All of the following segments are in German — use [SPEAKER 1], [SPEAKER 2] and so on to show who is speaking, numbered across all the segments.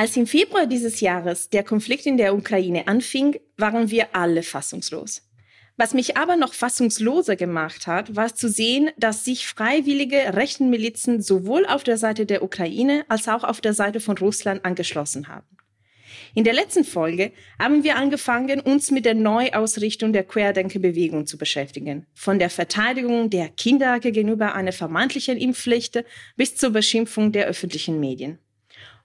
[SPEAKER 1] Als im Februar dieses Jahres der Konflikt in der Ukraine anfing, waren wir alle fassungslos. Was mich aber noch fassungsloser gemacht hat, war zu sehen, dass sich freiwillige rechten Milizen sowohl auf der Seite der Ukraine als auch auf der Seite von Russland angeschlossen haben. In der letzten Folge haben wir angefangen, uns mit der Neuausrichtung der Querdenkerbewegung zu beschäftigen. Von der Verteidigung der Kinder gegenüber einer vermeintlichen Impfpflicht bis zur Beschimpfung der öffentlichen Medien.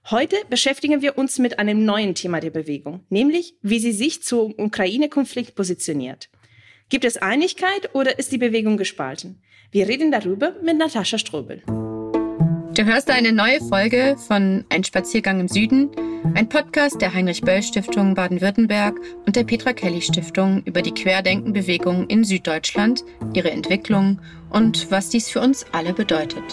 [SPEAKER 1] Heute beschäftigen wir uns mit einem neuen Thema der Bewegung, nämlich wie sie sich zum Ukraine-Konflikt positioniert. Gibt es Einigkeit oder ist die Bewegung gespalten? Wir reden darüber mit Natascha Strobel.
[SPEAKER 2] Du hörst eine neue Folge von Ein Spaziergang im Süden, ein Podcast der Heinrich Böll Stiftung Baden-Württemberg und der Petra Kelly Stiftung über die Querdenkenbewegung in Süddeutschland, ihre Entwicklung und was dies für uns alle bedeutet.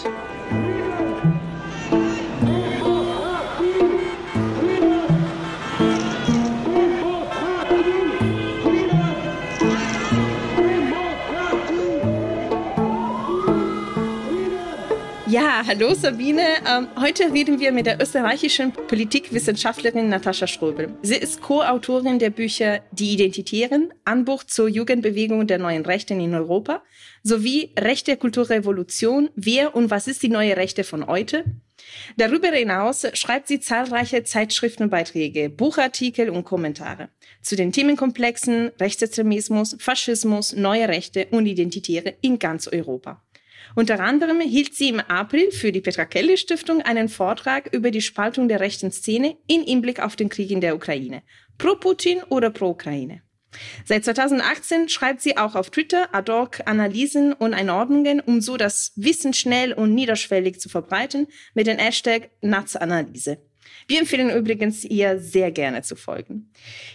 [SPEAKER 1] Ja, hallo Sabine. Ähm, heute reden wir mit der österreichischen Politikwissenschaftlerin Natascha Ströbel. Sie ist Co-Autorin der Bücher Die Identitären, Anbuch zur Jugendbewegung der neuen Rechten in Europa sowie Rechte Kulturrevolution, Wer und was ist die neue Rechte von heute? Darüber hinaus schreibt sie zahlreiche Zeitschriftenbeiträge, Buchartikel und Kommentare zu den Themenkomplexen Rechtsextremismus, Faschismus, neue Rechte und Identitäre in ganz Europa. Unter anderem hielt sie im April für die Petra Kelly Stiftung einen Vortrag über die Spaltung der rechten Szene in Hinblick auf den Krieg in der Ukraine. Pro Putin oder pro Ukraine. Seit 2018 schreibt sie auch auf Twitter ad hoc Analysen und Einordnungen, um so das Wissen schnell und niederschwellig zu verbreiten mit dem Hashtag Natsanalyse. Wir empfehlen übrigens, ihr sehr gerne zu folgen.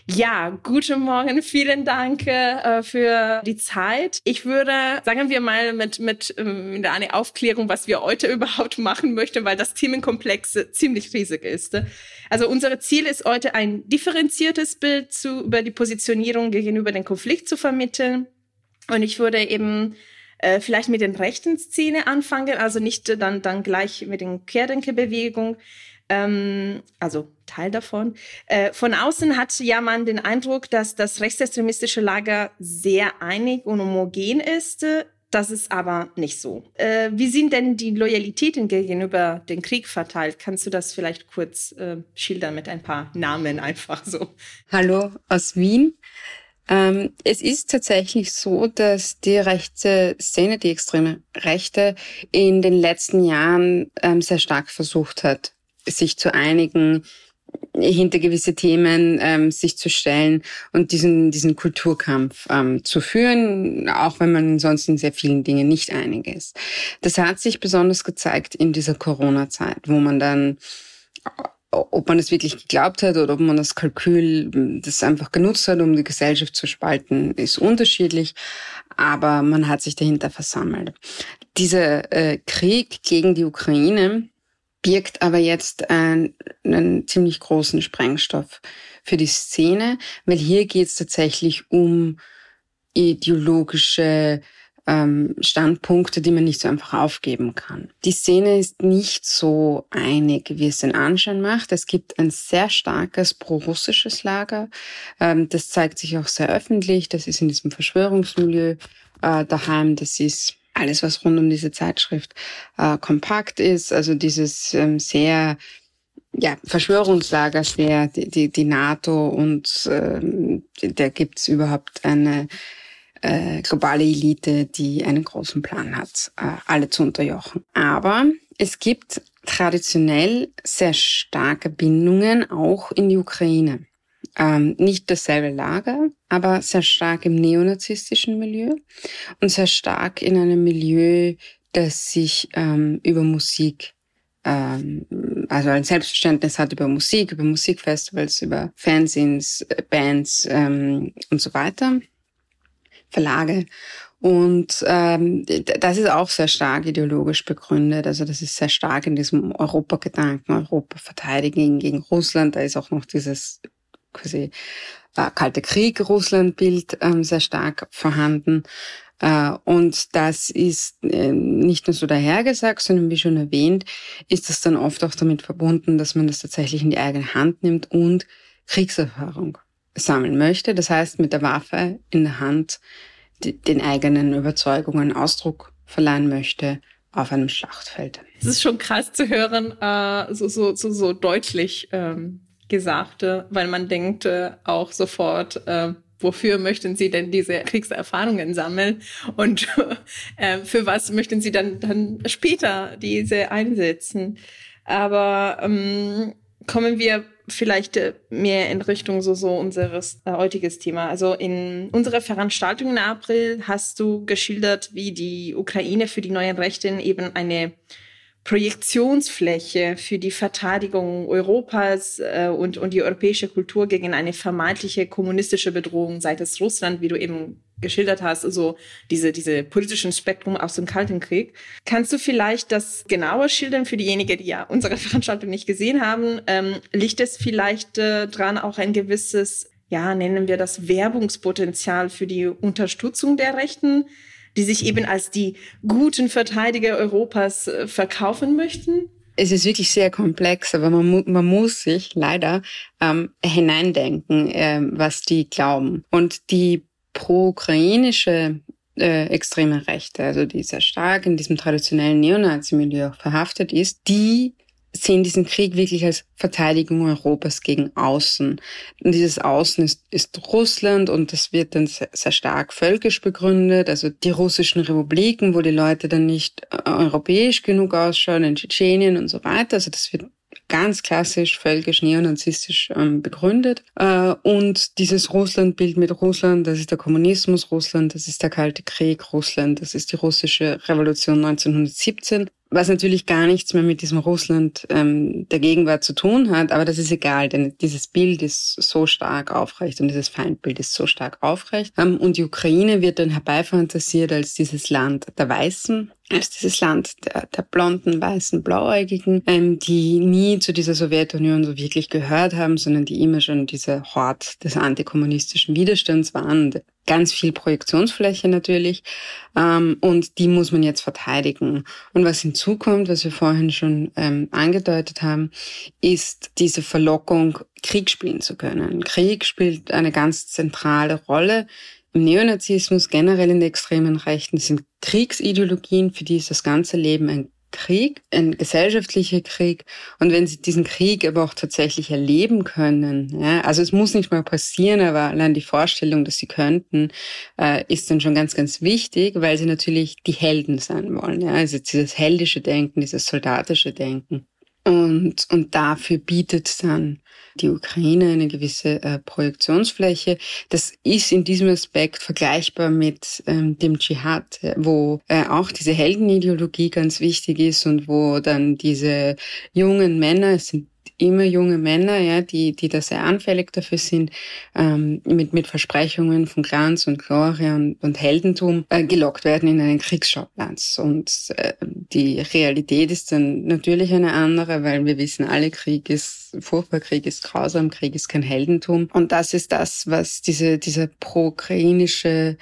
[SPEAKER 1] Ja, guten Morgen, vielen Dank äh, für die Zeit. Ich würde, sagen wir mal, mit, mit ähm, einer Aufklärung, was wir heute überhaupt machen möchten, weil das Themenkomplex ziemlich riesig ist. Also unser Ziel ist heute ein differenziertes Bild zu, über die Positionierung gegenüber dem Konflikt zu vermitteln. Und ich würde eben äh, vielleicht mit den rechten Szene anfangen, also nicht dann, dann gleich mit den Querdenkerbewegung ähm, also Teil davon. Äh, von außen hat ja man den Eindruck, dass das rechtsextremistische Lager sehr einig und homogen ist. Das ist aber nicht so. Äh, wie sind denn die Loyalitäten gegenüber dem Krieg verteilt? Kannst du das vielleicht kurz äh, schildern mit ein paar Namen einfach so?
[SPEAKER 3] Hallo aus Wien. Ähm, es ist tatsächlich so, dass die rechte Szene, die extreme Rechte, in den letzten Jahren ähm, sehr stark versucht hat, sich zu einigen, hinter gewisse Themen ähm, sich zu stellen und diesen, diesen Kulturkampf ähm, zu führen, auch wenn man sonst in sehr vielen Dingen nicht einig ist. Das hat sich besonders gezeigt in dieser Corona-Zeit, wo man dann ob man es wirklich geglaubt hat oder ob man das Kalkül das einfach genutzt hat, um die Gesellschaft zu spalten, ist unterschiedlich. Aber man hat sich dahinter versammelt. Dieser äh, Krieg gegen die Ukraine birgt aber jetzt einen, einen ziemlich großen Sprengstoff für die Szene, weil hier geht es tatsächlich um ideologische ähm, Standpunkte, die man nicht so einfach aufgeben kann. Die Szene ist nicht so einig, wie es den Anschein macht. Es gibt ein sehr starkes pro-russisches Lager. Ähm, das zeigt sich auch sehr öffentlich. Das ist in diesem Verschwörungsmilieu äh, daheim. Das ist alles, was rund um diese Zeitschrift äh, kompakt ist, also dieses ähm, sehr ja, Verschwörungslager sehr, die, die, die NATO und ähm, da gibt's überhaupt eine äh, globale Elite, die einen großen Plan hat, äh, alle zu unterjochen. Aber es gibt traditionell sehr starke Bindungen auch in die Ukraine ähm, nicht dasselbe Lager, aber sehr stark im neonazistischen Milieu und sehr stark in einem Milieu, das sich ähm, über Musik ähm, also ein Selbstverständnis hat über Musik, über Musikfestivals, über Fanzines, Bands ähm, und so weiter, Verlage. Und ähm, das ist auch sehr stark ideologisch begründet. Also das ist sehr stark in diesem Europagedanken, Europa verteidigen gegen Russland. Da ist auch noch dieses quasi äh, Kalte Krieg Russland-Bild ähm, sehr stark vorhanden. Äh, und das ist äh, nicht nur so dahergesagt, sondern wie schon erwähnt, ist das dann oft auch damit verbunden, dass man das tatsächlich in die eigene Hand nimmt und Kriegserfahrung sammeln möchte. Das heißt, mit der Waffe in der Hand den eigenen Überzeugungen Ausdruck verleihen möchte auf einem Schlachtfeld.
[SPEAKER 1] Es ist schon krass zu hören, äh, so, so, so, so deutlich ähm, Gesagte, weil man denkt äh, auch sofort, äh, wofür möchten Sie denn diese Kriegserfahrungen sammeln und äh, für was möchten Sie dann, dann später diese einsetzen? Aber ähm, kommen wir vielleicht äh, mehr in Richtung so, so unseres äh, heutiges Thema. Also in unserer Veranstaltung im April hast du geschildert, wie die Ukraine für die neuen Rechten eben eine Projektionsfläche für die Verteidigung Europas äh, und, und die europäische Kultur gegen eine vermeintliche kommunistische Bedrohung seitens Russland, wie du eben geschildert hast, also diese, diese politischen Spektrum aus dem Kalten Krieg. Kannst du vielleicht das genauer schildern für diejenigen, die ja unsere Veranstaltung nicht gesehen haben? Ähm, liegt es vielleicht äh, dran auch ein gewisses, ja, nennen wir das Werbungspotenzial für die Unterstützung der Rechten, die sich eben als die guten Verteidiger Europas äh, verkaufen möchten?
[SPEAKER 3] es ist wirklich sehr komplex, aber man, mu man muss sich leider ähm, hineindenken, äh, was die glauben. Und die pro-ukrainische äh, extreme Rechte, also die sehr stark in diesem traditionellen Neonazi-Milieu verhaftet ist, die sehen diesen Krieg wirklich als Verteidigung Europas gegen Außen. Und dieses Außen ist, ist Russland und das wird dann sehr, sehr, stark völkisch begründet. Also die russischen Republiken, wo die Leute dann nicht äh, europäisch genug ausschauen, in Tschetschenien und so weiter. Also das wird ganz klassisch völkisch neonazistisch ähm, begründet. Äh, und dieses Russlandbild mit Russland, das ist der Kommunismus Russland, das ist der Kalte Krieg Russland, das ist die russische Revolution 1917 was natürlich gar nichts mehr mit diesem Russland ähm, der Gegenwart zu tun hat, aber das ist egal, denn dieses Bild ist so stark aufrecht und dieses Feindbild ist so stark aufrecht. Ähm, und die Ukraine wird dann herbeifantasiert als dieses Land der Weißen, als dieses Land der, der blonden, weißen, blauäugigen, ähm, die nie zu dieser Sowjetunion so wirklich gehört haben, sondern die immer schon diese Hort des antikommunistischen Widerstands waren ganz viel Projektionsfläche natürlich ähm, und die muss man jetzt verteidigen. Und was hinzukommt, was wir vorhin schon ähm, angedeutet haben, ist diese Verlockung, Krieg spielen zu können. Krieg spielt eine ganz zentrale Rolle. Im Neonazismus, generell in der extremen Rechten, sind Kriegsideologien, für die ist das ganze Leben ein Krieg, ein gesellschaftlicher Krieg. Und wenn sie diesen Krieg aber auch tatsächlich erleben können, ja, also es muss nicht mal passieren, aber allein die Vorstellung, dass sie könnten, äh, ist dann schon ganz, ganz wichtig, weil sie natürlich die Helden sein wollen. Ja, also dieses heldische Denken, dieses soldatische Denken. Und, und dafür bietet dann die Ukraine eine gewisse äh, Projektionsfläche. Das ist in diesem Aspekt vergleichbar mit ähm, dem Dschihad, wo äh, auch diese Heldenideologie ganz wichtig ist und wo dann diese jungen Männer, es sind immer junge Männer, ja, die, die da sehr anfällig dafür sind, ähm, mit, mit Versprechungen von Glanz und Gloria und, und Heldentum äh, gelockt werden in einen Kriegsschauplatz. Und äh, die Realität ist dann natürlich eine andere, weil wir wissen, alle Krieg ist furchtbar, Krieg ist grausam, Krieg ist kein Heldentum. Und das ist das, was diese, dieser pro-ukrainische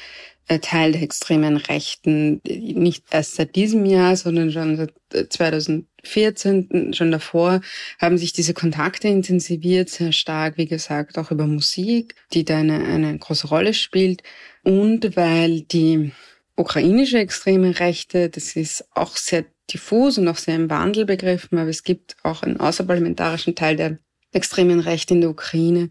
[SPEAKER 3] Teil der extremen Rechten, nicht erst seit diesem Jahr, sondern schon seit 2014, äh, schon davor, haben sich diese Kontakte intensiviert, sehr stark, wie gesagt, auch über Musik, die da eine, eine große Rolle spielt. Und weil die ukrainische extreme Rechte, das ist auch sehr diffus und auch sehr im Wandel begriffen, aber es gibt auch einen außerparlamentarischen Teil der extremen Rechte in der Ukraine,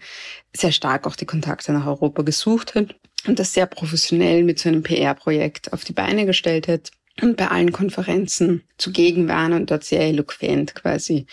[SPEAKER 3] sehr stark auch die Kontakte nach Europa gesucht hat und das sehr professionell mit so einem PR-Projekt auf die Beine gestellt hat und bei allen Konferenzen zugegen waren und dort sehr eloquent quasi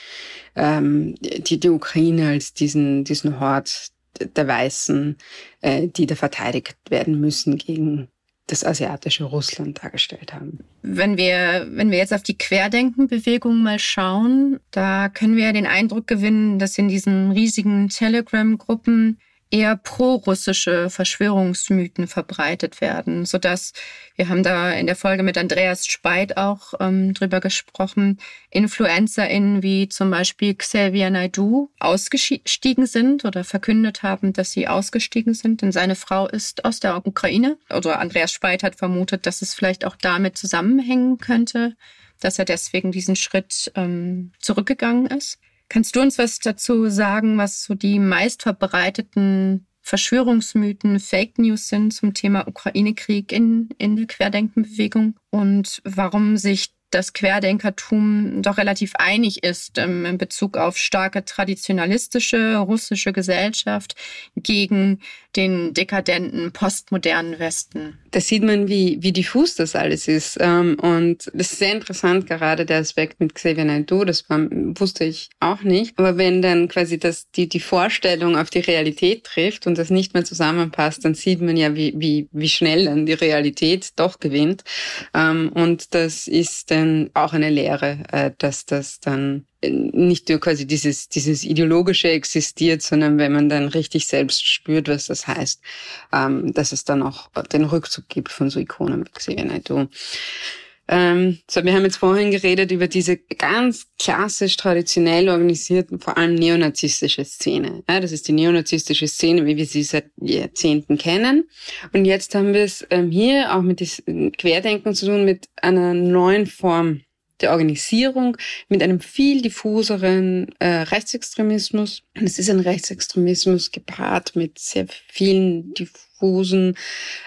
[SPEAKER 3] ähm, die, die Ukraine als diesen, diesen Hort der Weißen, äh, die da verteidigt werden müssen gegen das asiatische Russland dargestellt haben.
[SPEAKER 2] Wenn wir, wenn wir jetzt auf die Querdenkenbewegung mal schauen, da können wir ja den Eindruck gewinnen, dass in diesen riesigen Telegram-Gruppen eher pro-russische Verschwörungsmythen verbreitet werden, sodass wir haben da in der Folge mit Andreas Speit auch ähm, drüber gesprochen, InfluencerInnen wie zum Beispiel Xavier Naidu ausgestiegen sind oder verkündet haben, dass sie ausgestiegen sind, denn seine Frau ist aus der Ukraine. Oder Andreas Speit hat vermutet, dass es vielleicht auch damit zusammenhängen könnte, dass er deswegen diesen Schritt ähm, zurückgegangen ist. Kannst du uns was dazu sagen, was so die meistverbreiteten Verschwörungsmythen, Fake News sind zum Thema Ukraine-Krieg in, in der Querdenkenbewegung und warum sich das Querdenkertum doch relativ einig ist ähm, in Bezug auf starke traditionalistische russische Gesellschaft gegen den dekadenten postmodernen Westen.
[SPEAKER 3] Da sieht man, wie, wie diffus das alles ist. Ähm, und das ist sehr interessant, gerade der Aspekt mit Xavier Naidoo, das war, wusste ich auch nicht. Aber wenn dann quasi das, die, die Vorstellung auf die Realität trifft und das nicht mehr zusammenpasst, dann sieht man ja, wie, wie, wie schnell dann die Realität doch gewinnt. Ähm, und das ist dann auch eine Lehre, äh, dass das dann nicht nur quasi dieses, dieses ideologische existiert, sondern wenn man dann richtig selbst spürt, was das heißt, ähm, dass es dann auch den Rückzug gibt von so Ikonen wie Xavier Naidoo. Ähm, so, wir haben jetzt vorhin geredet über diese ganz klassisch traditionell organisierten, vor allem neonazistische Szene. Ja, das ist die neonazistische Szene, wie wir sie seit Jahrzehnten kennen. Und jetzt haben wir es ähm, hier auch mit Querdenken zu tun, mit einer neuen Form der Organisierung mit einem viel diffuseren äh, Rechtsextremismus. Und es ist ein Rechtsextremismus gepaart mit sehr vielen diffusen diffusen,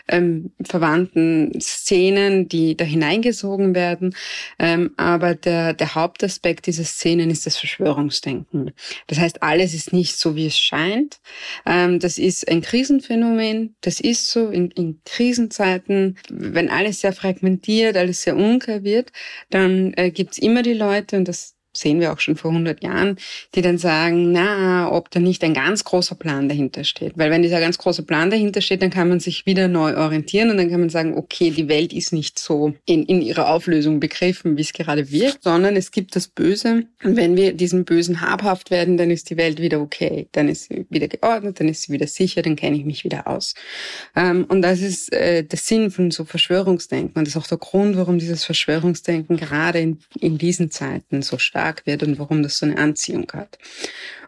[SPEAKER 3] ähm, verwandten Szenen, die da hineingesogen werden. Ähm, aber der, der Hauptaspekt dieser Szenen ist das Verschwörungsdenken. Das heißt, alles ist nicht so, wie es scheint. Ähm, das ist ein Krisenphänomen. Das ist so in, in Krisenzeiten, wenn alles sehr fragmentiert, alles sehr unklar wird, dann äh, gibt's immer die Leute, und das sehen wir auch schon vor 100 Jahren, die dann sagen, na, ob da nicht ein ganz großer Plan dahinter steht. Weil wenn dieser ganz große Plan dahinter steht, dann kann man sich wieder neu orientieren und dann kann man sagen, okay, die Welt ist nicht so in, in ihrer Auflösung begriffen, wie es gerade wirkt, sondern es gibt das Böse. Und wenn wir diesem Bösen habhaft werden, dann ist die Welt wieder okay. Dann ist sie wieder geordnet, dann ist sie wieder sicher, dann kenne ich mich wieder aus. Ähm, und das ist äh, der Sinn von so Verschwörungsdenken. Und das ist auch der Grund, warum dieses Verschwörungsdenken gerade in, in diesen Zeiten so stark stark wird und warum das so eine Anziehung hat.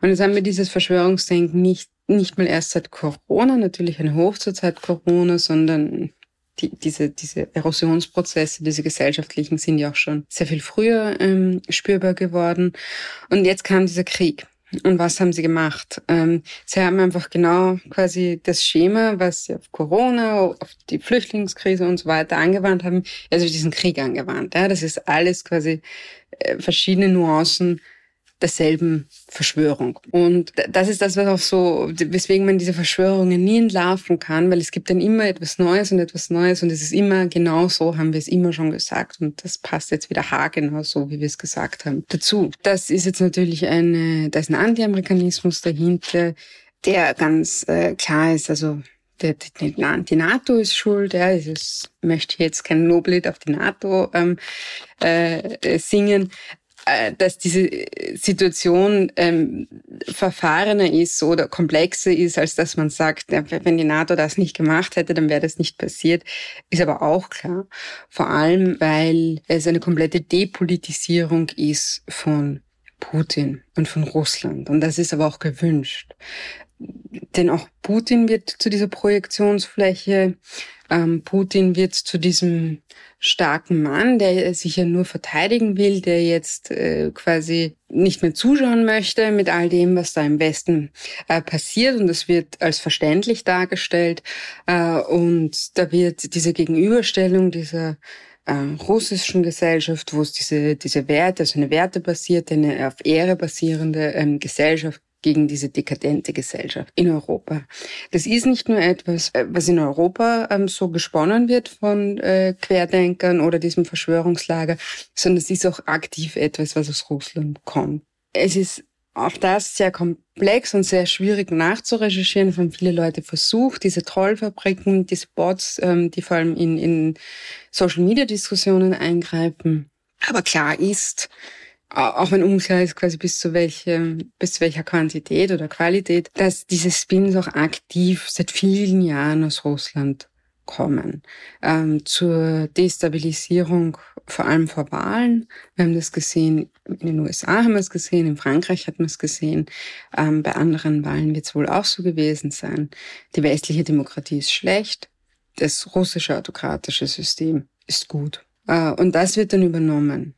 [SPEAKER 3] Und jetzt haben wir dieses Verschwörungsdenken nicht, nicht mal erst seit Corona, natürlich eine Hoch zur Zeit Corona, sondern die, diese, diese Erosionsprozesse, diese gesellschaftlichen sind ja auch schon sehr viel früher ähm, spürbar geworden. Und jetzt kam dieser Krieg. Und was haben sie gemacht? Ähm, sie haben einfach genau quasi das Schema, was sie auf Corona, auf die Flüchtlingskrise und so weiter angewandt haben, also diesen Krieg angewandt. Ja, das ist alles quasi äh, verschiedene Nuancen derselben Verschwörung. Und das ist das, was auch so, weswegen man diese Verschwörungen nie entlarven kann, weil es gibt dann immer etwas Neues und etwas Neues und es ist immer genau so, haben wir es immer schon gesagt und das passt jetzt wieder haargenau so, wie wir es gesagt haben, dazu. Das ist jetzt natürlich eine, da ist ein Anti-Amerikanismus dahinter, der ganz äh, klar ist, also die, die, die NATO ist schuld, ja, ich möchte jetzt kein Loblied auf die NATO ähm, äh, singen, dass diese Situation ähm, verfahrener ist oder komplexer ist, als dass man sagt, wenn die NATO das nicht gemacht hätte, dann wäre das nicht passiert, ist aber auch klar. Vor allem, weil es eine komplette Depolitisierung ist von Putin und von Russland. Und das ist aber auch gewünscht denn auch Putin wird zu dieser Projektionsfläche. Ähm, Putin wird zu diesem starken Mann, der sich ja nur verteidigen will, der jetzt äh, quasi nicht mehr zuschauen möchte mit all dem, was da im Westen äh, passiert. Und das wird als verständlich dargestellt. Äh, und da wird diese Gegenüberstellung dieser äh, russischen Gesellschaft, wo es diese, diese Werte, also eine wertebasierte, eine auf Ehre basierende ähm, Gesellschaft gegen diese dekadente Gesellschaft in Europa. Das ist nicht nur etwas, äh, was in Europa ähm, so gesponnen wird von äh, Querdenkern oder diesem Verschwörungslager, sondern es ist auch aktiv etwas, was aus Russland kommt. Es ist auch das sehr komplex und sehr schwierig nachzurecherchieren. Haben viele Leute versucht, diese Trollfabriken, diese Bots, ähm, die vor allem in, in Social-Media-Diskussionen eingreifen. Aber klar ist, auch wenn unklar ist quasi bis zu welchem, bis zu welcher Quantität oder Qualität, dass diese Spins auch aktiv seit vielen Jahren aus Russland kommen. Ähm, zur Destabilisierung, vor allem vor Wahlen. Wir haben das gesehen, in den USA haben wir es gesehen, in Frankreich hat man es gesehen. Ähm, bei anderen Wahlen wird es wohl auch so gewesen sein. Die westliche Demokratie ist schlecht. Das russische autokratische System ist gut. Äh, und das wird dann übernommen.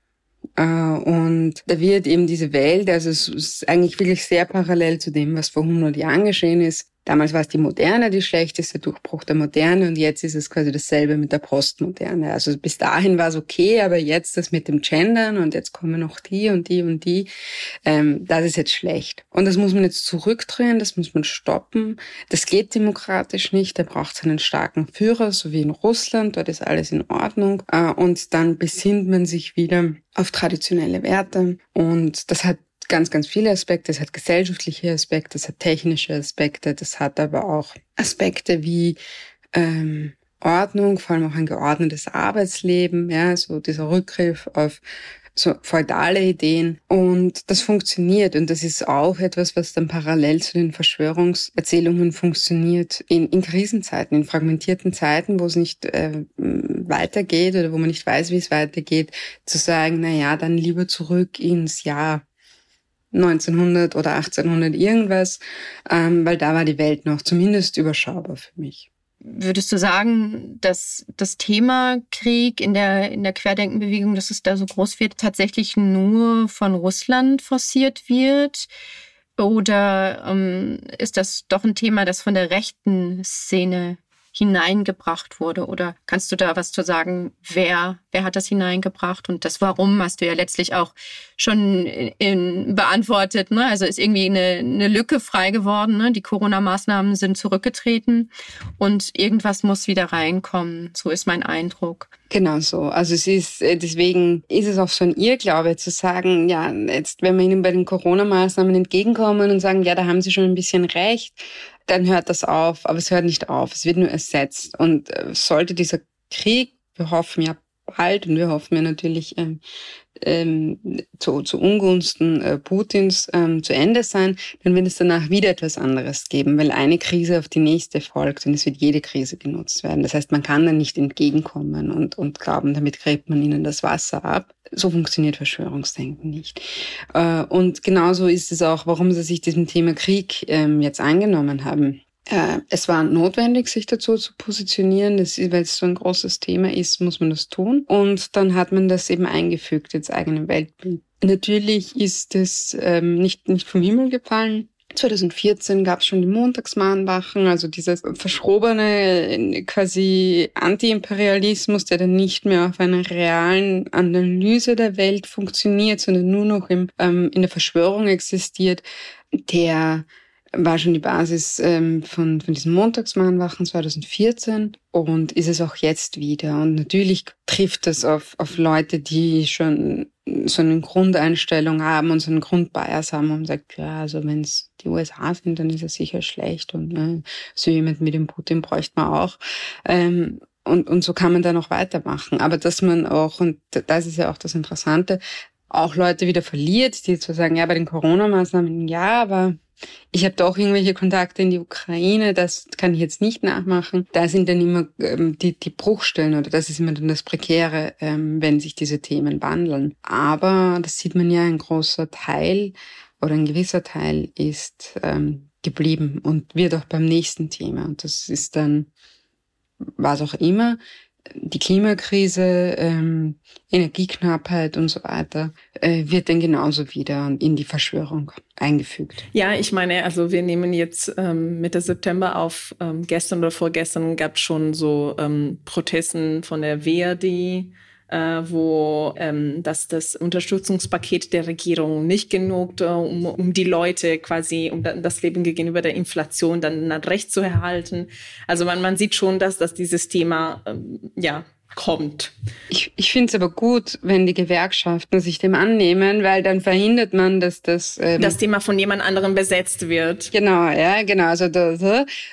[SPEAKER 3] Äh, und da wird eben diese Welt, also es ist eigentlich wirklich sehr parallel zu dem, was vor 100 Jahren geschehen ist, Damals war es die Moderne, die schlechteste Durchbruch der Moderne und jetzt ist es quasi dasselbe mit der Postmoderne. Also bis dahin war es okay, aber jetzt das mit dem Gendern und jetzt kommen noch die und die und die, ähm, das ist jetzt schlecht. Und das muss man jetzt zurückdrehen, das muss man stoppen. Das geht demokratisch nicht, da braucht es einen starken Führer, so wie in Russland, dort ist alles in Ordnung. Äh, und dann besinnt man sich wieder auf traditionelle Werte und das hat ganz, ganz viele Aspekte. Es hat gesellschaftliche Aspekte, es hat technische Aspekte, das hat aber auch Aspekte wie ähm, Ordnung, vor allem auch ein geordnetes Arbeitsleben, ja, so dieser Rückgriff auf so feudale Ideen. Und das funktioniert. Und das ist auch etwas, was dann parallel zu den Verschwörungserzählungen funktioniert in, in Krisenzeiten, in fragmentierten Zeiten, wo es nicht äh, weitergeht oder wo man nicht weiß, wie es weitergeht, zu sagen, na ja, dann lieber zurück ins Jahr 1900 oder 1800 irgendwas, ähm, weil da war die Welt noch zumindest überschaubar für mich.
[SPEAKER 2] Würdest du sagen, dass das Thema Krieg in der, in der Querdenkenbewegung, dass es da so groß wird, tatsächlich nur von Russland forciert wird? Oder ähm, ist das doch ein Thema, das von der rechten Szene hineingebracht wurde? Oder kannst du da was zu sagen, wer, wer hat das hineingebracht und das Warum hast du ja letztlich auch schon in, beantwortet. Ne? Also ist irgendwie eine, eine Lücke frei geworden. Ne? Die Corona-Maßnahmen sind zurückgetreten und irgendwas muss wieder reinkommen. So ist mein Eindruck.
[SPEAKER 3] Genau so. Also es ist, äh, deswegen ist es auch so ein Irrglaube zu sagen, ja, jetzt, wenn wir Ihnen bei den Corona-Maßnahmen entgegenkommen und sagen, ja, da haben Sie schon ein bisschen recht, dann hört das auf, aber es hört nicht auf, es wird nur ersetzt. Und äh, sollte dieser Krieg, wir hoffen ja bald und wir hoffen ja natürlich ähm, ähm, zu, zu Ungunsten äh, Putins ähm, zu Ende sein, dann wird es danach wieder etwas anderes geben, weil eine Krise auf die nächste folgt und es wird jede Krise genutzt werden. Das heißt, man kann dann nicht entgegenkommen und, und glauben, damit gräbt man ihnen das Wasser ab. So funktioniert Verschwörungsdenken nicht. Äh, und genauso ist es auch, warum sie sich diesem Thema Krieg ähm, jetzt eingenommen haben. Äh, es war notwendig, sich dazu zu positionieren. Das ist, weil es so ein großes Thema ist, muss man das tun. Und dann hat man das eben eingefügt ins eigene Weltbild. Natürlich ist es ähm, nicht, nicht vom Himmel gefallen. 2014 gab es schon die Montagsmahnwachen, also dieser verschrobene quasi Anti-Imperialismus, der dann nicht mehr auf einer realen Analyse der Welt funktioniert, sondern nur noch im, ähm, in der Verschwörung existiert, der war schon die Basis ähm, von, von diesen Montagsmahnwachen 2014 und ist es auch jetzt wieder. Und natürlich trifft das auf, auf Leute, die schon so eine Grundeinstellung haben und so einen Grundbias haben und sagt, ja, also wenn es die USA sind, dann ist es sicher schlecht und ne, so jemand mit dem Putin bräuchte man auch. Ähm, und, und so kann man da noch weitermachen. Aber dass man auch, und das ist ja auch das Interessante, auch Leute wieder verliert, die zu sagen, ja, bei den Corona-Maßnahmen, ja, aber ich habe doch irgendwelche Kontakte in die Ukraine, das kann ich jetzt nicht nachmachen. Da sind dann immer ähm, die, die Bruchstellen oder das ist immer dann das Prekäre, ähm, wenn sich diese Themen wandeln. Aber das sieht man ja, ein großer Teil oder ein gewisser Teil ist ähm, geblieben und wird auch beim nächsten Thema. Und das ist dann, was auch immer, die Klimakrise, ähm, Energieknappheit und so weiter, äh, wird dann genauso wieder in die Verschwörung eingefügt.
[SPEAKER 1] Ja, ich meine, also wir nehmen jetzt ähm, Mitte September auf. Ähm, gestern oder vorgestern gab es schon so ähm, Protesten von der WRD, wo ähm, dass das Unterstützungspaket der Regierung nicht genug, äh, um, um die Leute quasi, um das Leben gegenüber der Inflation dann, dann recht zu erhalten. Also man, man sieht schon, dass, dass dieses Thema ähm, ja kommt.
[SPEAKER 3] Ich, ich finde es aber gut, wenn die Gewerkschaften sich dem annehmen, weil dann verhindert man, dass das
[SPEAKER 1] ähm, das Thema von jemand anderem besetzt wird.
[SPEAKER 3] Genau, ja, genau. Also das,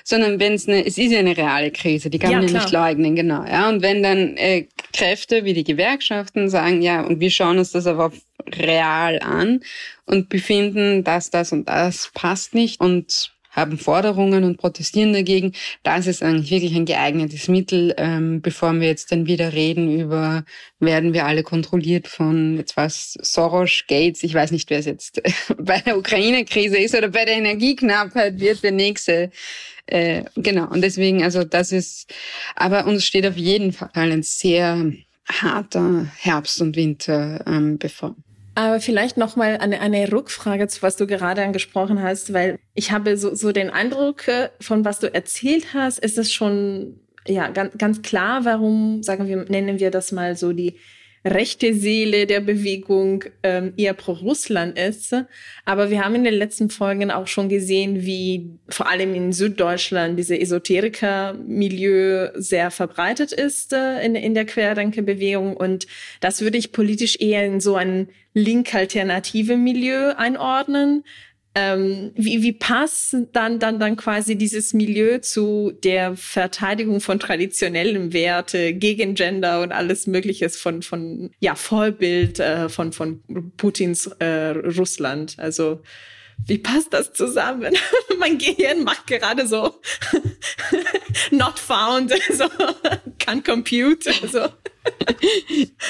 [SPEAKER 3] sondern wenn es eine, es ist ja eine reale Krise, die kann ja, man ja nicht leugnen, genau. Ja, und wenn dann äh, Kräfte wie die Gewerkschaften sagen, ja, und wir schauen uns das aber real an und befinden, dass das und das passt nicht und haben Forderungen und protestieren dagegen. Das ist eigentlich wirklich ein geeignetes Mittel, ähm, bevor wir jetzt dann wieder reden über, werden wir alle kontrolliert von jetzt was, Soros, Gates, ich weiß nicht, wer es jetzt bei der Ukraine-Krise ist oder bei der Energieknappheit wird der nächste. Äh, genau, und deswegen, also das ist, aber uns steht auf jeden Fall ein sehr harter Herbst und Winter ähm, bevor.
[SPEAKER 1] Aber vielleicht noch mal eine, eine Rückfrage zu was du gerade angesprochen hast, weil ich habe so, so den Eindruck äh, von was du erzählt hast, ist es schon ja ganz, ganz klar, warum sagen wir nennen wir das mal so die rechte Seele der Bewegung ähm, eher pro Russland ist. Aber wir haben in den letzten Folgen auch schon gesehen, wie vor allem in Süddeutschland diese Esoteriker-Milieu sehr verbreitet ist äh, in, in der Querdenker-Bewegung. Und das würde ich politisch eher in so ein link-alternative Milieu einordnen ähm, wie, wie passt dann, dann, dann quasi dieses Milieu zu der Verteidigung von traditionellen Werte gegen Gender und alles Mögliche von, von, ja, Vollbild äh, von, von Putins äh, Russland? Also, wie passt das zusammen? mein Gehirn macht gerade so not found, so can compute, so.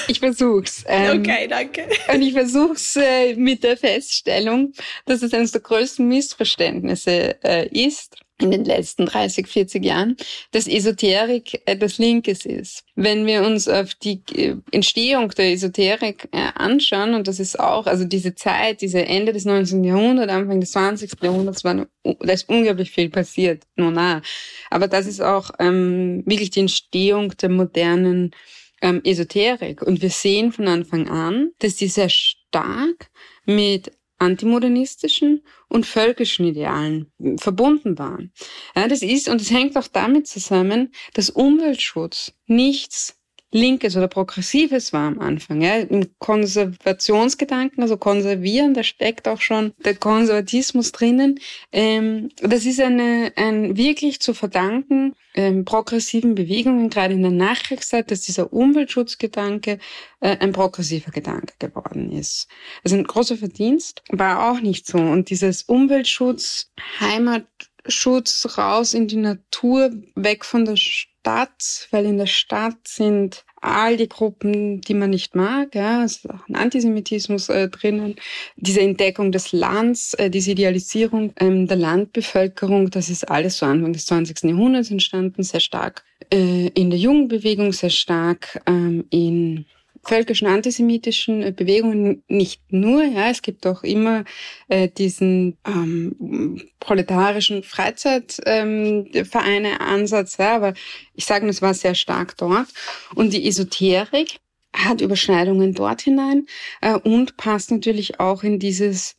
[SPEAKER 3] Ich versuch's.
[SPEAKER 1] Ähm, okay, danke.
[SPEAKER 3] Und ich versuch's äh, mit der Feststellung, dass es eines der größten Missverständnisse äh, ist in den letzten 30, 40 Jahren, dass Esoterik etwas Linkes ist. Wenn wir uns auf die äh, Entstehung der Esoterik äh, anschauen, und das ist auch, also diese Zeit, diese Ende des 19. Jahrhunderts, Anfang des 20. Jahrhunderts, war, da ist unglaublich viel passiert, nur nah. Aber das ist auch ähm, wirklich die Entstehung der modernen ähm, Esoterik. Und wir sehen von Anfang an, dass die sehr stark mit antimodernistischen und völkischen Idealen verbunden waren. Ja, das ist, und es hängt auch damit zusammen, dass Umweltschutz nichts Linkes oder Progressives war am Anfang. Ja. Im Konservationsgedanken, also konservieren, da steckt auch schon der Konservatismus drinnen. Ähm, das ist eine, ein wirklich zu verdanken ähm, progressiven Bewegungen, gerade in der Nachkriegszeit, dass dieser Umweltschutzgedanke äh, ein progressiver Gedanke geworden ist. Also ein großer Verdienst war auch nicht so. Und dieses Umweltschutz, Heimatschutz raus in die Natur, weg von der Stadt, weil in der Stadt sind all die Gruppen, die man nicht mag, ja, es ist auch ein Antisemitismus äh, drinnen, diese Entdeckung des Lands, äh, diese Idealisierung ähm, der Landbevölkerung, das ist alles so Anfang des 20. Jahrhunderts entstanden, sehr stark äh, in der Jugendbewegung, sehr stark ähm, in völkischen antisemitischen Bewegungen nicht nur, ja, es gibt auch immer äh, diesen ähm, proletarischen Freizeitvereine ähm, Ansatz, ja, aber ich sage, es war sehr stark dort. Und die Esoterik hat Überschneidungen dort hinein äh, und passt natürlich auch in dieses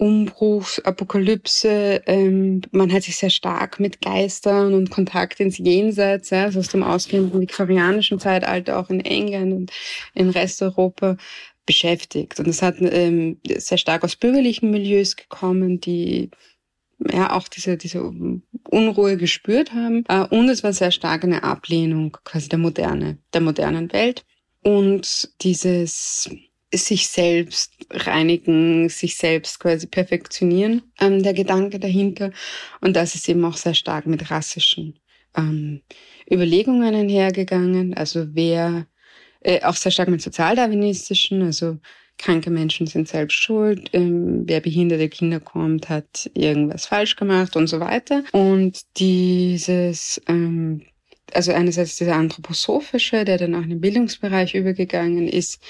[SPEAKER 3] Umbruch, Apokalypse, ähm, man hat sich sehr stark mit Geistern und Kontakt ins Jenseits, ja, also aus dem ausgehenden viktorianischen Zeitalter auch in England und in Resteuropa beschäftigt. Und es hat ähm, sehr stark aus bürgerlichen Milieus gekommen, die ja auch diese, diese Unruhe gespürt haben. Äh, und es war sehr stark eine Ablehnung quasi der Moderne, der modernen Welt. Und dieses sich selbst reinigen, sich selbst quasi perfektionieren, ähm, der Gedanke dahinter. Und das ist eben auch sehr stark mit rassischen ähm, Überlegungen einhergegangen. Also wer, äh, auch sehr stark mit sozialdarwinistischen, also kranke Menschen sind selbst schuld, ähm, wer behinderte Kinder kommt, hat irgendwas falsch gemacht und so weiter. Und dieses ähm, also einerseits dieser anthroposophische, der dann auch in den Bildungsbereich übergegangen ist,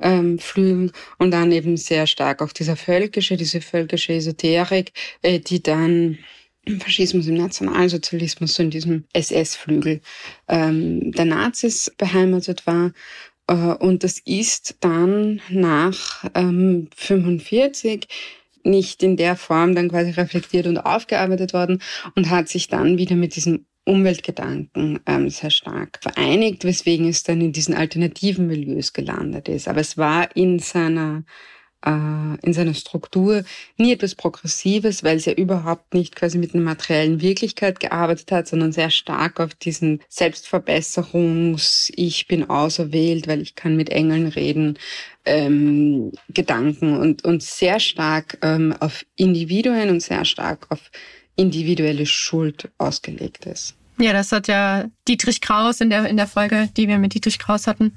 [SPEAKER 3] ähm, Flügel und dann eben sehr stark auch dieser völkische, diese völkische Esoterik, äh, die dann im Faschismus, im Nationalsozialismus, so in diesem SS-Flügel ähm, der Nazis beheimatet war. Äh, und das ist dann nach ähm, 45 nicht in der Form dann quasi reflektiert und aufgearbeitet worden und hat sich dann wieder mit diesem Umweltgedanken ähm, sehr stark vereinigt, weswegen es dann in diesen alternativen Milieus gelandet ist. Aber es war in seiner äh, in seiner Struktur nie etwas Progressives, weil es ja überhaupt nicht quasi mit einer materiellen Wirklichkeit gearbeitet hat, sondern sehr stark auf diesen Selbstverbesserungs-, ich bin auserwählt, weil ich kann mit Engeln reden, ähm, Gedanken und, und sehr stark ähm, auf Individuen und sehr stark auf individuelle Schuld ausgelegt ist.
[SPEAKER 2] Ja, das hat ja Dietrich Kraus in der, in der Folge, die wir mit Dietrich Kraus hatten,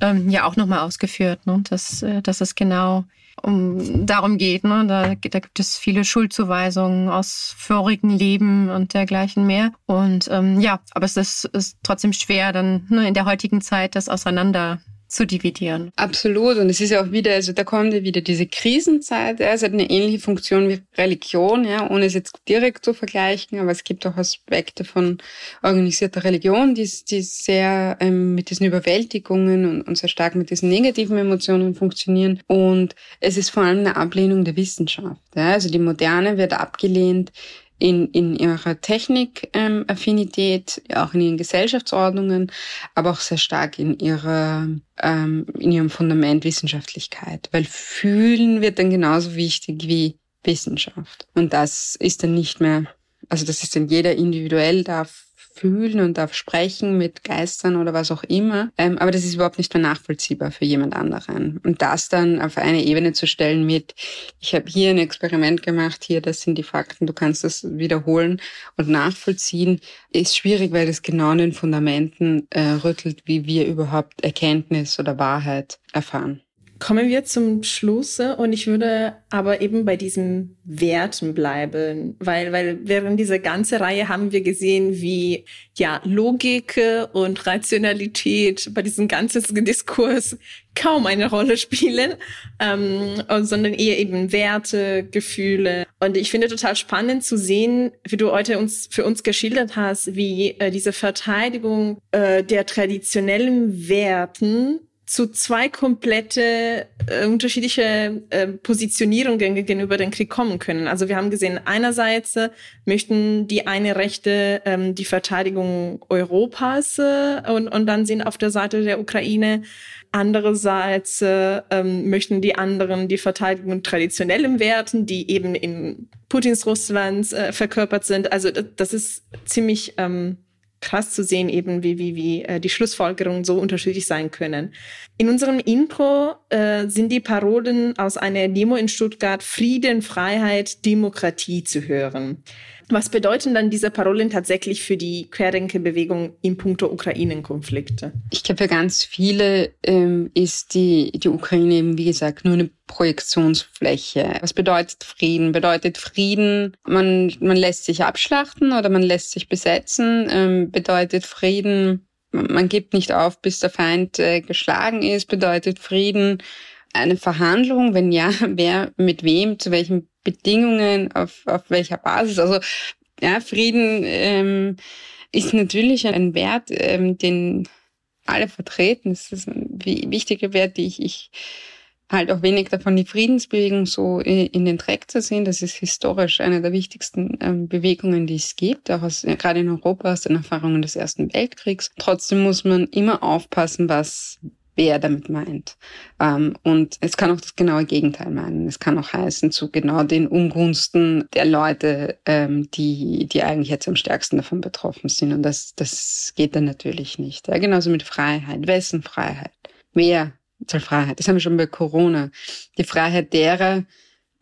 [SPEAKER 2] ähm, ja auch nochmal ausgeführt, ne? dass, äh, dass es genau um darum geht. Ne? Da, da gibt es viele Schuldzuweisungen aus vorigen Leben und dergleichen mehr. Und ähm, ja, aber es ist, ist trotzdem schwer, dann ne, in der heutigen Zeit das auseinander zu dividieren.
[SPEAKER 3] Absolut. Und es ist ja auch wieder, also da kommt ja wieder diese Krisenzeit. Ja, es hat eine ähnliche Funktion wie Religion, ja, ohne es jetzt direkt zu vergleichen, aber es gibt auch Aspekte von organisierter Religion, die, die sehr ähm, mit diesen Überwältigungen und, und sehr stark mit diesen negativen Emotionen funktionieren. Und es ist vor allem eine Ablehnung der Wissenschaft. Ja. Also die Moderne wird abgelehnt in, in ihrer Technikaffinität, ähm, auch in ihren Gesellschaftsordnungen, aber auch sehr stark in ihrer, ähm, in ihrem Fundament Wissenschaftlichkeit. Weil fühlen wird dann genauso wichtig wie Wissenschaft. Und das ist dann nicht mehr, also das ist dann jeder individuell darf fühlen und darf sprechen mit Geistern oder was auch immer. Ähm, aber das ist überhaupt nicht mehr nachvollziehbar für jemand anderen. Und das dann auf eine Ebene zu stellen mit, ich habe hier ein Experiment gemacht, hier, das sind die Fakten, du kannst das wiederholen und nachvollziehen, ist schwierig, weil das genau an den Fundamenten äh, rüttelt, wie wir überhaupt Erkenntnis oder Wahrheit erfahren.
[SPEAKER 1] Kommen wir zum Schluss und ich würde aber eben bei diesen Werten bleiben, weil, weil während dieser ganzen Reihe haben wir gesehen, wie ja Logik und Rationalität bei diesem ganzen Diskurs kaum eine Rolle spielen, ähm, sondern eher eben Werte, Gefühle. Und ich finde total spannend zu sehen, wie du heute uns für uns geschildert hast, wie äh, diese Verteidigung äh, der traditionellen Werten zu zwei komplette äh, unterschiedliche äh, Positionierungen gegenüber dem Krieg kommen können. Also wir haben gesehen, einerseits äh, möchten die eine Rechte ähm, die Verteidigung Europas äh, und, und dann sind auf der Seite der Ukraine Andererseits äh, ähm, möchten die anderen die Verteidigung traditionellen Werten, die eben in Putins Russlands äh, verkörpert sind. Also das, ist ziemlich ähm, krass zu sehen, eben wie, wie, wie äh, die Schlussfolgerungen so unterschiedlich sein können. In unserem Intro äh, sind die Parolen aus einer Demo in Stuttgart Frieden, Freiheit, Demokratie zu hören. Was bedeuten dann diese Parolen tatsächlich für die Querdenkerbewegung in puncto Ukraine-Konflikte?
[SPEAKER 3] Ich glaube, für ganz viele ähm, ist die, die Ukraine eben, wie gesagt, nur eine Projektionsfläche. Was bedeutet Frieden? Bedeutet Frieden, man, man lässt sich abschlachten oder man lässt sich besetzen? Ähm, bedeutet Frieden, man gibt nicht auf, bis der Feind äh, geschlagen ist? Bedeutet Frieden eine Verhandlung? Wenn ja, wer mit wem, zu welchen Bedingungen, auf, auf welcher Basis. Also ja, Frieden ähm, ist natürlich ein Wert, ähm, den alle vertreten. Es ist ein wichtiger Wert, die ich, ich halt auch wenig davon die Friedensbewegung so in den Dreck zu sehen. Das ist historisch eine der wichtigsten ähm, Bewegungen, die es gibt, auch aus, gerade in Europa aus den Erfahrungen des Ersten Weltkriegs. Trotzdem muss man immer aufpassen, was wer damit meint. Ähm, und es kann auch das genaue Gegenteil meinen. Es kann auch heißen, zu genau den Ungunsten der Leute, ähm, die, die eigentlich jetzt am stärksten davon betroffen sind. Und das, das geht dann natürlich nicht. Ja, genauso mit Freiheit. Wessen Freiheit? Wer soll Freiheit? Das haben wir schon bei Corona. Die Freiheit derer,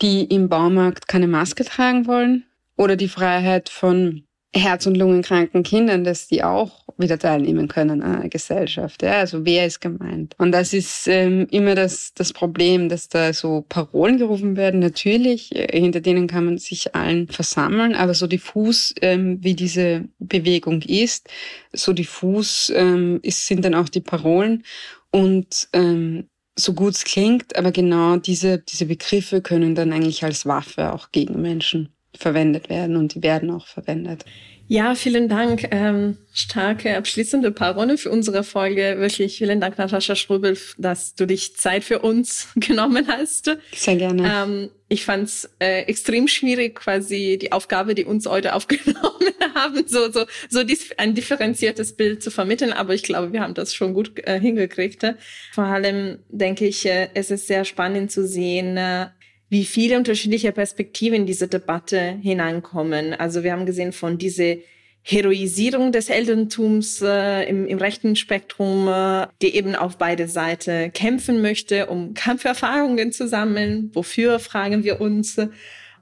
[SPEAKER 3] die im Baumarkt keine Maske tragen wollen oder die Freiheit von Herz- und Lungenkranken Kindern, dass die auch wieder teilnehmen können an der Gesellschaft. Ja, also wer ist gemeint? Und das ist ähm, immer das, das Problem, dass da so Parolen gerufen werden. Natürlich, äh, hinter denen kann man sich allen versammeln, aber so diffus, ähm, wie diese Bewegung ist, so diffus ähm, ist, sind dann auch die Parolen. Und ähm, so gut es klingt, aber genau diese, diese Begriffe können dann eigentlich als Waffe auch gegen Menschen verwendet werden und die werden auch verwendet.
[SPEAKER 1] Ja, vielen Dank. Ähm, starke abschließende Parole für unsere Folge. Wirklich vielen Dank, Natascha Strubel, dass du dich Zeit für uns genommen hast.
[SPEAKER 3] Sehr gerne.
[SPEAKER 1] Ähm, ich fand es äh, extrem schwierig, quasi die Aufgabe, die uns heute aufgenommen haben, so, so, so dies, ein differenziertes Bild zu vermitteln. Aber ich glaube, wir haben das schon gut äh, hingekriegt. Vor allem denke ich, äh, es ist sehr spannend zu sehen, äh, wie viele unterschiedliche Perspektiven in diese Debatte hineinkommen. Also wir haben gesehen von diese Heroisierung des Elterntums äh, im, im rechten Spektrum, äh, die eben auf beide Seiten kämpfen möchte, um Kampferfahrungen zu sammeln. Wofür, fragen wir uns.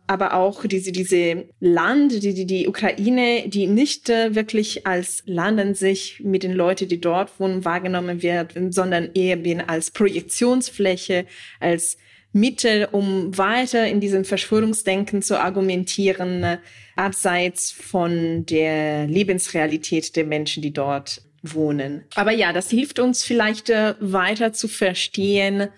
[SPEAKER 1] Aber auch diese, diese Land, die, die, die Ukraine, die nicht äh, wirklich als Land an sich mit den Leuten, die dort wohnen, wahrgenommen wird, sondern eher als Projektionsfläche, als Mittel, um weiter in diesem Verschwörungsdenken zu argumentieren, abseits von der Lebensrealität der Menschen, die dort wohnen. Aber ja, das hilft uns vielleicht äh, weiter zu verstehen,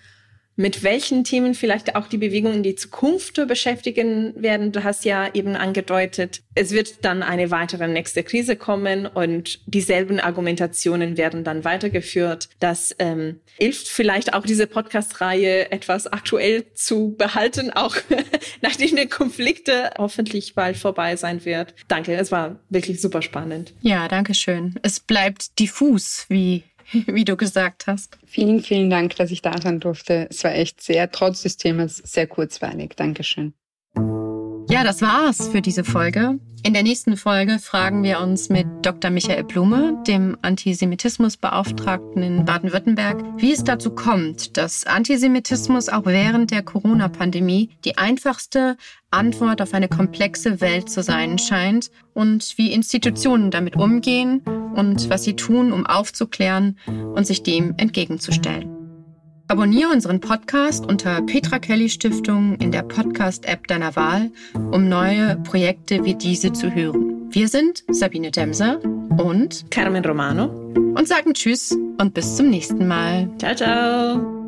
[SPEAKER 1] mit welchen Themen vielleicht auch die Bewegung in die Zukunft beschäftigen werden. Du hast ja eben angedeutet, es wird dann eine weitere nächste Krise kommen und dieselben Argumentationen werden dann weitergeführt. Das ähm, hilft vielleicht auch diese Podcast-Reihe etwas aktuell zu behalten, auch nachdem der Konflikte hoffentlich bald vorbei sein wird. Danke, es war wirklich super spannend.
[SPEAKER 2] Ja, danke schön. Es bleibt diffus, wie wie du gesagt hast.
[SPEAKER 3] Vielen, vielen Dank, dass ich da sein durfte. Es war echt sehr, trotz des Themas, sehr kurzweilig. Dankeschön.
[SPEAKER 2] Ja, das war's für diese Folge. In der nächsten Folge fragen wir uns mit Dr. Michael Blume, dem Antisemitismusbeauftragten in Baden-Württemberg, wie es dazu kommt, dass Antisemitismus auch während der Corona-Pandemie die einfachste Antwort auf eine komplexe Welt zu sein scheint und wie Institutionen damit umgehen und was sie tun, um aufzuklären und sich dem entgegenzustellen. Abonniere unseren Podcast unter Petra Kelly Stiftung in der Podcast-App deiner Wahl, um neue Projekte wie diese zu hören. Wir sind Sabine Demser und
[SPEAKER 1] Carmen Romano
[SPEAKER 2] und sagen Tschüss und bis zum nächsten Mal.
[SPEAKER 1] Ciao, ciao.